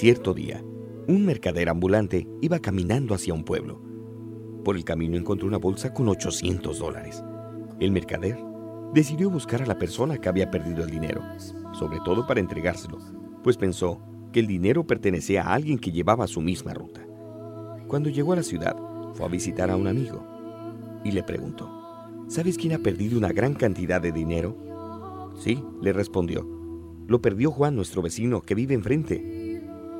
Cierto día, un mercader ambulante iba caminando hacia un pueblo. Por el camino encontró una bolsa con 800 dólares. El mercader decidió buscar a la persona que había perdido el dinero, sobre todo para entregárselo, pues pensó que el dinero pertenecía a alguien que llevaba su misma ruta. Cuando llegó a la ciudad, fue a visitar a un amigo y le preguntó, ¿sabes quién ha perdido una gran cantidad de dinero? Sí, le respondió. Lo perdió Juan, nuestro vecino, que vive enfrente.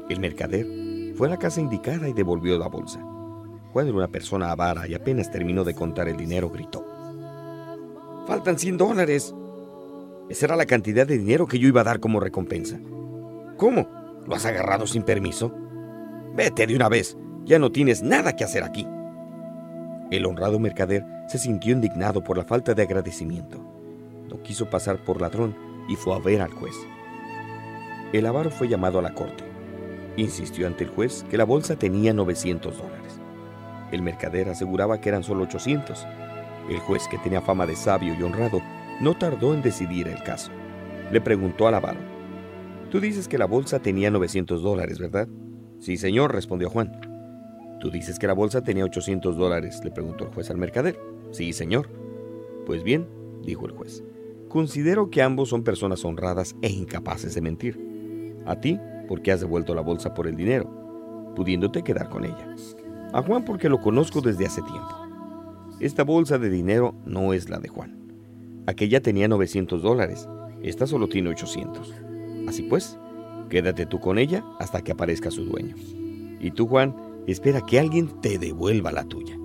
El mercader fue a la casa indicada y devolvió la bolsa. Juan era una persona avara y apenas terminó de contar el dinero, gritó. Faltan 100 dólares. Esa era la cantidad de dinero que yo iba a dar como recompensa. ¿Cómo? ¿Lo has agarrado sin permiso? Vete de una vez. Ya no tienes nada que hacer aquí. El honrado mercader se sintió indignado por la falta de agradecimiento. No quiso pasar por ladrón y fue a ver al juez. El avaro fue llamado a la corte. Insistió ante el juez que la bolsa tenía 900 dólares. El mercader aseguraba que eran solo 800. El juez, que tenía fama de sabio y honrado, no tardó en decidir el caso. Le preguntó al avaro, Tú dices que la bolsa tenía 900 dólares, ¿verdad? Sí, señor, respondió Juan. ¿Tú dices que la bolsa tenía 800 dólares? le preguntó el juez al mercader. Sí, señor. Pues bien, dijo el juez, considero que ambos son personas honradas e incapaces de mentir. A ti, porque has devuelto la bolsa por el dinero, pudiéndote quedar con ella. A Juan porque lo conozco desde hace tiempo. Esta bolsa de dinero no es la de Juan. Aquella tenía 900 dólares, esta solo tiene 800. Así pues, quédate tú con ella hasta que aparezca su dueño. Y tú, Juan, espera que alguien te devuelva la tuya.